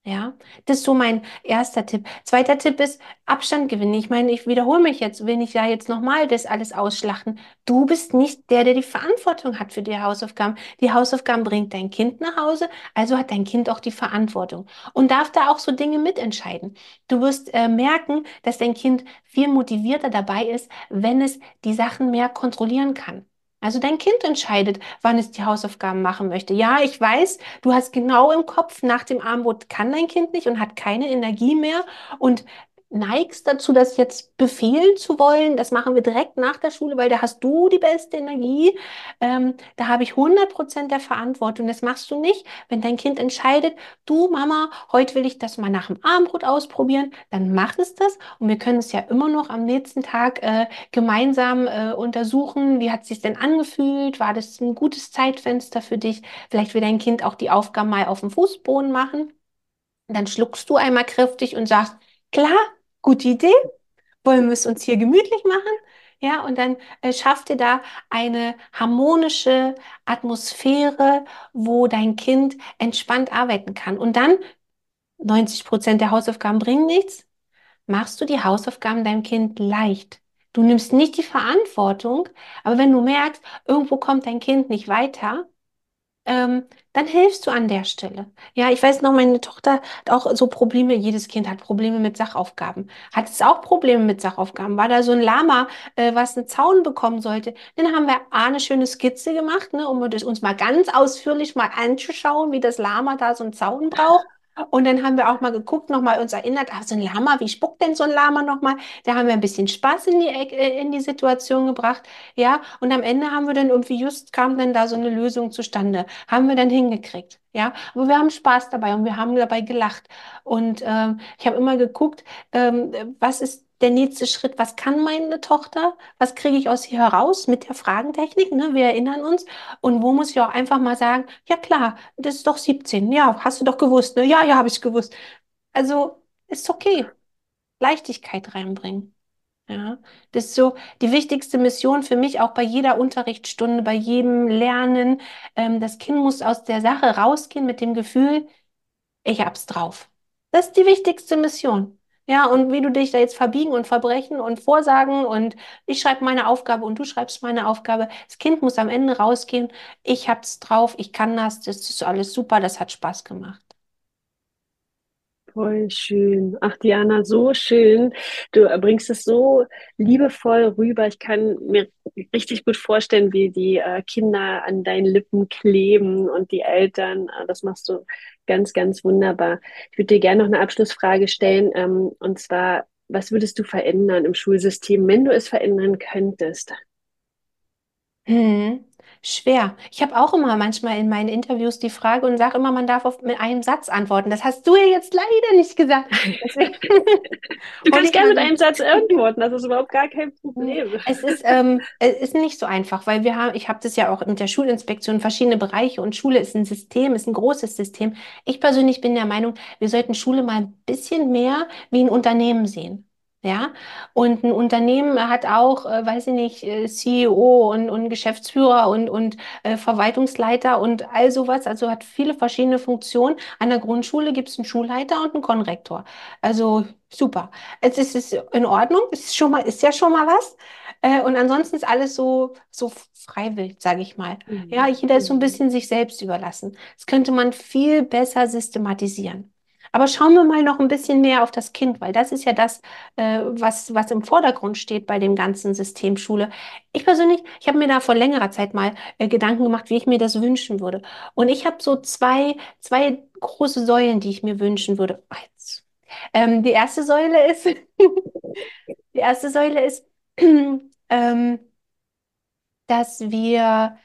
Ja, das ist so mein erster Tipp. Zweiter Tipp ist Abstand gewinnen. Ich meine, ich wiederhole mich jetzt, wenn ich da jetzt nochmal das alles ausschlachten. Du bist nicht der, der die Verantwortung hat für die Hausaufgaben. Die Hausaufgaben bringt dein Kind nach Hause, also hat dein Kind auch die Verantwortung und darf da auch so Dinge mitentscheiden. Du wirst äh, merken, dass dein Kind viel motivierter dabei ist, wenn es die Sachen mehr kontrollieren kann. Also dein Kind entscheidet, wann es die Hausaufgaben machen möchte. Ja, ich weiß, Du hast genau im Kopf, nach dem Armbrot kann dein Kind nicht und hat keine Energie mehr und neigst dazu, das jetzt befehlen zu wollen. Das machen wir direkt nach der Schule, weil da hast du die beste Energie. Ähm, da habe ich hundert Prozent der Verantwortung. Das machst du nicht, wenn dein Kind entscheidet, du Mama, heute will ich das mal nach dem Armbrot ausprobieren, dann macht es das und wir können es ja immer noch am nächsten Tag äh, gemeinsam äh, untersuchen, wie hat es sich denn angefühlt, war das ein gutes Zeitfenster für dich? Vielleicht will dein Kind auch die Aufgaben mal auf dem Fußboden machen. Dann schluckst du einmal kräftig und sagst, klar, gute Idee, wollen wir es uns hier gemütlich machen? Ja, und dann äh, schafft ihr da eine harmonische Atmosphäre, wo dein Kind entspannt arbeiten kann. Und dann 90 Prozent der Hausaufgaben bringen nichts. Machst du die Hausaufgaben deinem Kind leicht? Du nimmst nicht die Verantwortung, aber wenn du merkst, irgendwo kommt dein Kind nicht weiter, ähm, dann hilfst du an der Stelle. Ja, ich weiß noch, meine Tochter hat auch so Probleme, jedes Kind hat Probleme mit Sachaufgaben. Hat es auch Probleme mit Sachaufgaben? War da so ein Lama, äh, was einen Zaun bekommen sollte? Dann haben wir A, eine schöne Skizze gemacht, ne, um uns mal ganz ausführlich mal anzuschauen, wie das Lama da so einen Zaun braucht. Und dann haben wir auch mal geguckt, nochmal uns erinnert, ah, so ein Lama, wie spuckt denn so ein Lama nochmal? Da haben wir ein bisschen Spaß in die, äh, in die Situation gebracht. Ja, und am Ende haben wir dann irgendwie just kam dann da so eine Lösung zustande. Haben wir dann hingekriegt. Ja, aber wir haben Spaß dabei und wir haben dabei gelacht. Und ähm, ich habe immer geguckt, ähm, was ist der nächste Schritt? Was kann meine Tochter? Was kriege ich aus ihr heraus mit der Fragentechnik? Ne? Wir erinnern uns. Und wo muss ich auch einfach mal sagen, ja klar, das ist doch 17. Ja, hast du doch gewusst. Ne? Ja, ja, habe ich gewusst. Also ist okay. Leichtigkeit reinbringen. Ja, das ist so die wichtigste Mission für mich, auch bei jeder Unterrichtsstunde, bei jedem Lernen. Ähm, das Kind muss aus der Sache rausgehen mit dem Gefühl, ich hab's drauf. Das ist die wichtigste Mission. Ja, und wie du dich da jetzt verbiegen und verbrechen und vorsagen und ich schreibe meine Aufgabe und du schreibst meine Aufgabe. Das Kind muss am Ende rausgehen. Ich hab's drauf, ich kann das, das ist alles super, das hat Spaß gemacht. Voll schön. Ach, Diana, so schön. Du bringst es so liebevoll rüber. Ich kann mir richtig gut vorstellen, wie die äh, Kinder an deinen Lippen kleben und die Eltern. Äh, das machst du ganz, ganz wunderbar. Ich würde dir gerne noch eine Abschlussfrage stellen. Ähm, und zwar, was würdest du verändern im Schulsystem, wenn du es verändern könntest? Hm, schwer. Ich habe auch immer manchmal in meinen Interviews die Frage und sage immer, man darf auf, mit einem Satz antworten. Das hast du ja jetzt leider nicht gesagt. Du kannst gerne mit einem Satz antworten. Das ist überhaupt gar kein Problem. Es ist, ähm, es ist nicht so einfach, weil wir haben, ich habe das ja auch mit der Schulinspektion, verschiedene Bereiche und Schule ist ein System, ist ein großes System. Ich persönlich bin der Meinung, wir sollten Schule mal ein bisschen mehr wie ein Unternehmen sehen. Ja, und ein Unternehmen hat auch, äh, weiß ich nicht, äh, CEO und, und Geschäftsführer und, und äh, Verwaltungsleiter und all sowas, also hat viele verschiedene Funktionen. An der Grundschule gibt es einen Schulleiter und einen Konrektor. Also super. Es ist, ist in Ordnung, es ist schon mal, ist ja schon mal was. Äh, und ansonsten ist alles so, so freiwillig, sage ich mal. Ja, Mhm. jeder ist so ein Mhm. bisschen sich selbst überlassen. Das könnte man viel besser systematisieren. Aber schauen wir mal noch ein bisschen mehr auf das Kind, weil das ist ja das, äh, was, was im Vordergrund steht bei dem ganzen System Schule. Ich persönlich, ich habe mir da vor längerer Zeit mal äh, Gedanken gemacht, wie ich mir das wünschen würde. Und ich habe so zwei, zwei große Säulen, die ich mir wünschen würde. Jetzt. Ähm, die erste Säule ist, die erste Säule ist, ähm, dass wir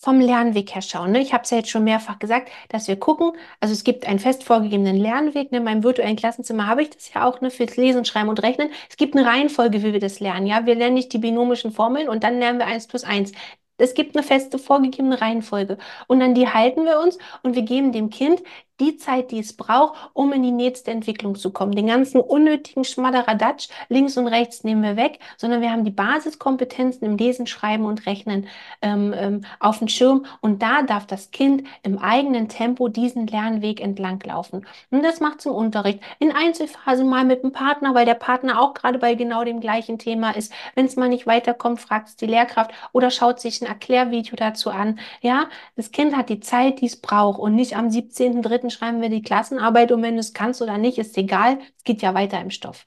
vom Lernweg her schauen. Ne? Ich habe es ja jetzt schon mehrfach gesagt, dass wir gucken, also es gibt einen fest vorgegebenen Lernweg. Ne? In meinem virtuellen Klassenzimmer habe ich das ja auch ne, fürs Lesen, Schreiben und Rechnen. Es gibt eine Reihenfolge, wie wir das lernen. Ja, wir lernen nicht die binomischen Formeln und dann lernen wir eins plus eins. Es gibt eine feste vorgegebene Reihenfolge und an die halten wir uns und wir geben dem Kind die Zeit, die es braucht, um in die nächste Entwicklung zu kommen. Den ganzen unnötigen Schmadderadatsch links und rechts nehmen wir weg, sondern wir haben die Basiskompetenzen im Lesen, Schreiben und Rechnen ähm, ähm, auf dem Schirm und da darf das Kind im eigenen Tempo diesen Lernweg entlang laufen. Und das macht zum Unterricht. In Einzelphasen mal mit dem Partner, weil der Partner auch gerade bei genau dem gleichen Thema ist. Wenn es mal nicht weiterkommt, fragt es die Lehrkraft oder schaut sich ein Erklärvideo dazu an. Ja, das Kind hat die Zeit, die es braucht und nicht am 17.03. schreiben wir die Klassenarbeit und wenn du es kannst oder nicht, ist egal. Es geht ja weiter im Stoff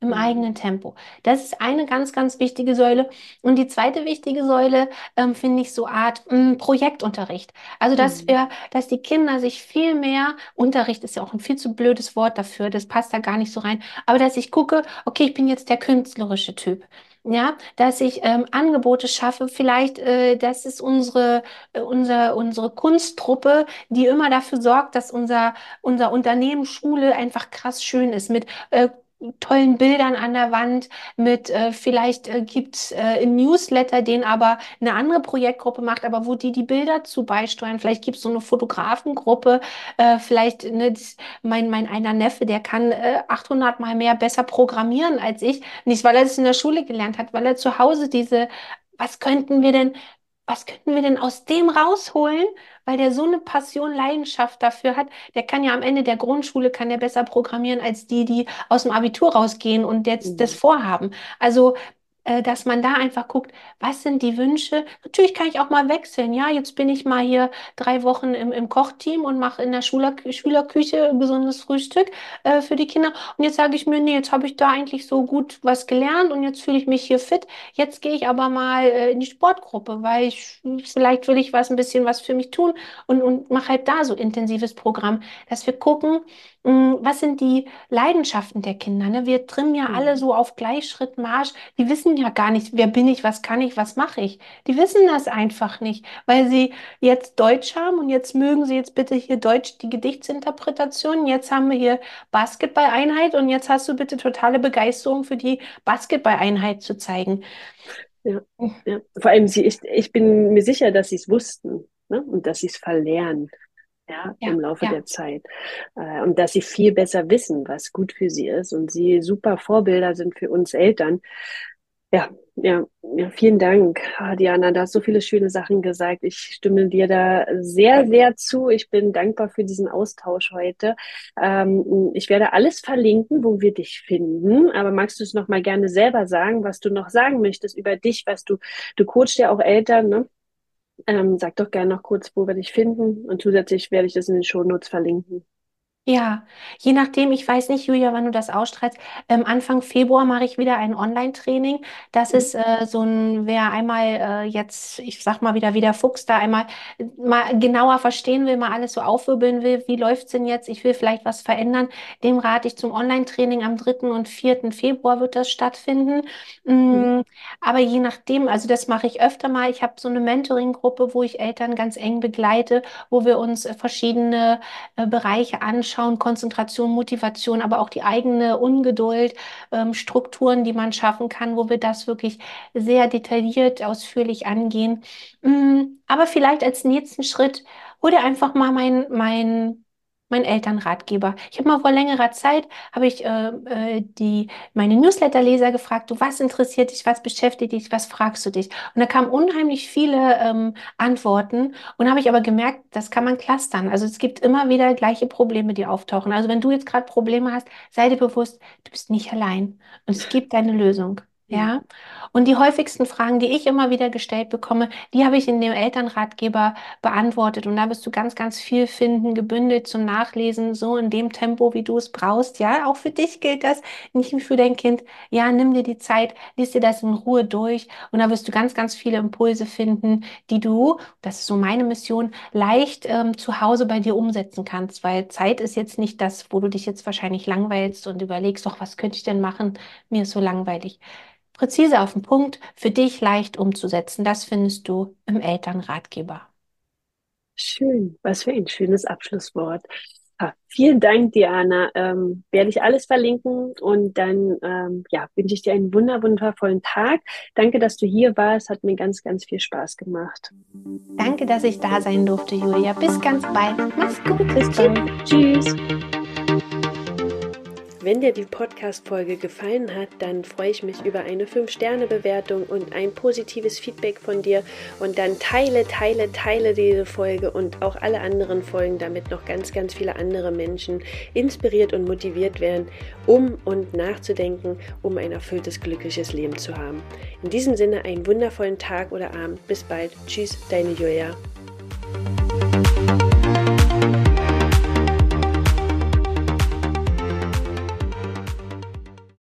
im Mhm. eigenen Tempo. Das ist eine ganz, ganz wichtige Säule. Und die zweite wichtige Säule ähm, finde ich so Art mh, Projektunterricht. Also, dass Mhm. wir, dass die Kinder sich viel mehr, Unterricht ist ja auch ein viel zu blödes Wort dafür, das passt da gar nicht so rein, aber dass ich gucke, okay, ich bin jetzt der künstlerische Typ. Ja, dass ich ähm, Angebote schaffe, vielleicht, äh, das ist unsere, äh, unser, unsere Kunsttruppe, die immer dafür sorgt, dass unser, unser Unternehmen Schule einfach krass schön ist mit äh, tollen Bildern an der Wand, mit äh, vielleicht äh, gibt's äh, einen Newsletter, den aber eine andere Projektgruppe macht, aber wo die die Bilder zu beisteuern. Vielleicht gibt's so eine Fotografengruppe, äh, vielleicht ne, mein, mein einer Neffe, der kann äh, 800 Mal mehr besser programmieren als ich. Nicht, weil er es in der Schule gelernt hat, weil er zu Hause diese, was könnten wir denn, was könnten wir denn aus dem rausholen? Weil der so eine Passion, Leidenschaft dafür hat, der kann ja am Ende der Grundschule, kann der besser programmieren als die, die aus dem Abitur rausgehen und jetzt das Mhm. vorhaben. Also, dass man da einfach guckt, was sind die Wünsche? Natürlich kann ich auch mal wechseln. Ja, jetzt bin ich mal hier drei Wochen im, im Kochteam und mache in der Schuler, Schülerküche ein gesundes Frühstück äh, für die Kinder. Und jetzt sage ich mir, nee, jetzt habe ich da eigentlich so gut was gelernt und jetzt fühle ich mich hier fit. Jetzt gehe ich aber mal äh, in die Sportgruppe, weil ich vielleicht will ich was ein bisschen was für mich tun und, und mache halt da so intensives Programm, dass wir gucken, was sind die Leidenschaften der Kinder. Ne? Wir trimmen ja alle Mhm. so auf Gleichschrittmarsch. Die wissen ja gar nicht, wer bin ich, was kann ich, was mache ich. Die wissen das einfach nicht, weil sie jetzt Deutsch haben und jetzt mögen sie jetzt bitte hier Deutsch die Gedichtsinterpretation. Jetzt haben wir hier Basketball-Einheit und jetzt hast du bitte totale Begeisterung für die Basketball-Einheit zu zeigen. Ja, ja. Vor allem, sie, ich, ich bin mir sicher, dass sie es wussten, ne? Und dass sie es verlernen, ja, Ja, im Laufe ja. der Zeit. Äh, und dass sie viel besser wissen, was gut für sie ist und sie super Vorbilder sind für uns Eltern. Ja, ja, ja, vielen Dank, Diana. Da hast so viele schöne Sachen gesagt. Ich stimme dir da sehr, sehr zu. Ich bin dankbar für diesen Austausch heute. Ähm, ich werde alles verlinken, wo wir dich finden. Aber magst du es noch mal gerne selber sagen, was du noch sagen möchtest über dich, was du, du coachst ja auch Eltern, ne? Ähm, sag doch gerne noch kurz, wo wir dich finden. Und zusätzlich werde ich das in den Shownotes verlinken. Ja, je nachdem, ich weiß nicht, Julia, wann du das ausstrahlst. Ähm, Anfang Februar mache ich wieder ein Online-Training. Das Mhm. ist äh, so ein, wer einmal äh, jetzt, ich sag mal wieder, wie der Fuchs da einmal äh, mal genauer verstehen will, mal alles so aufwirbeln will, wie läuft's denn jetzt? Ich will vielleicht was verändern. Dem rate ich zum Online-Training am dritten und vierten Februar wird das stattfinden. Mhm. Mm, aber je nachdem, also das mache ich öfter mal. Ich habe so eine Mentoring-Gruppe, wo ich Eltern ganz eng begleite, wo wir uns äh, verschiedene äh, Bereiche anschauen, Konzentration, Motivation, aber auch die eigene Ungeduld, ähm, Strukturen, die man schaffen kann, wo wir das wirklich sehr detailliert, ausführlich angehen. Mm, aber vielleicht als nächsten Schritt, hol dir einfach mal mein, mein Mein Elternratgeber. Ich habe mal vor längerer Zeit, habe ich äh, äh, die, meine Newsletterleser gefragt, du, was interessiert dich, was beschäftigt dich, was fragst du dich? Und da kamen unheimlich viele ähm, Antworten und habe ich aber gemerkt, das kann man clustern. Also es gibt immer wieder gleiche Probleme, die auftauchen. Also wenn du jetzt gerade Probleme hast, sei dir bewusst, du bist nicht allein und es gibt eine Lösung. Ja, und die häufigsten Fragen, die ich immer wieder gestellt bekomme, die habe ich in dem Elternratgeber beantwortet. Und da wirst du ganz, ganz viel finden, gebündelt zum Nachlesen, so in dem Tempo, wie du es brauchst. Ja, auch für dich gilt das, nicht für dein Kind. Ja, nimm dir die Zeit, lies dir das in Ruhe durch und da wirst du ganz, ganz viele Impulse finden, die du, das ist so meine Mission, leicht ähm, zu Hause bei dir umsetzen kannst, weil Zeit ist jetzt nicht das, wo du dich jetzt wahrscheinlich langweilst und überlegst, doch, was könnte ich denn machen? Mir ist so langweilig. Präzise auf den Punkt, für dich leicht umzusetzen, das findest du im Elternratgeber. Schön, was für ein schönes Abschlusswort. Ah, vielen Dank, Diana. Ähm, werde ich alles verlinken und dann ähm, ja, wünsche ich dir einen wunder wundervollen Tag. Danke, dass du hier warst. Hat mir ganz, ganz viel Spaß gemacht. Danke, dass ich da sein durfte, Julia. Bis ganz bald. Mach's gut. Bis dann. Tschüss. Wenn dir die Podcast-Folge gefallen hat, dann freue ich mich über eine 5-Sterne-Bewertung und ein positives Feedback von dir. Und dann teile, teile, teile diese Folge und auch alle anderen Folgen, damit noch ganz, ganz viele andere Menschen inspiriert und motiviert werden, um und nachzudenken, um ein erfülltes, glückliches Leben zu haben. In diesem Sinne einen wundervollen Tag oder Abend. Bis bald. Tschüss, deine Julia.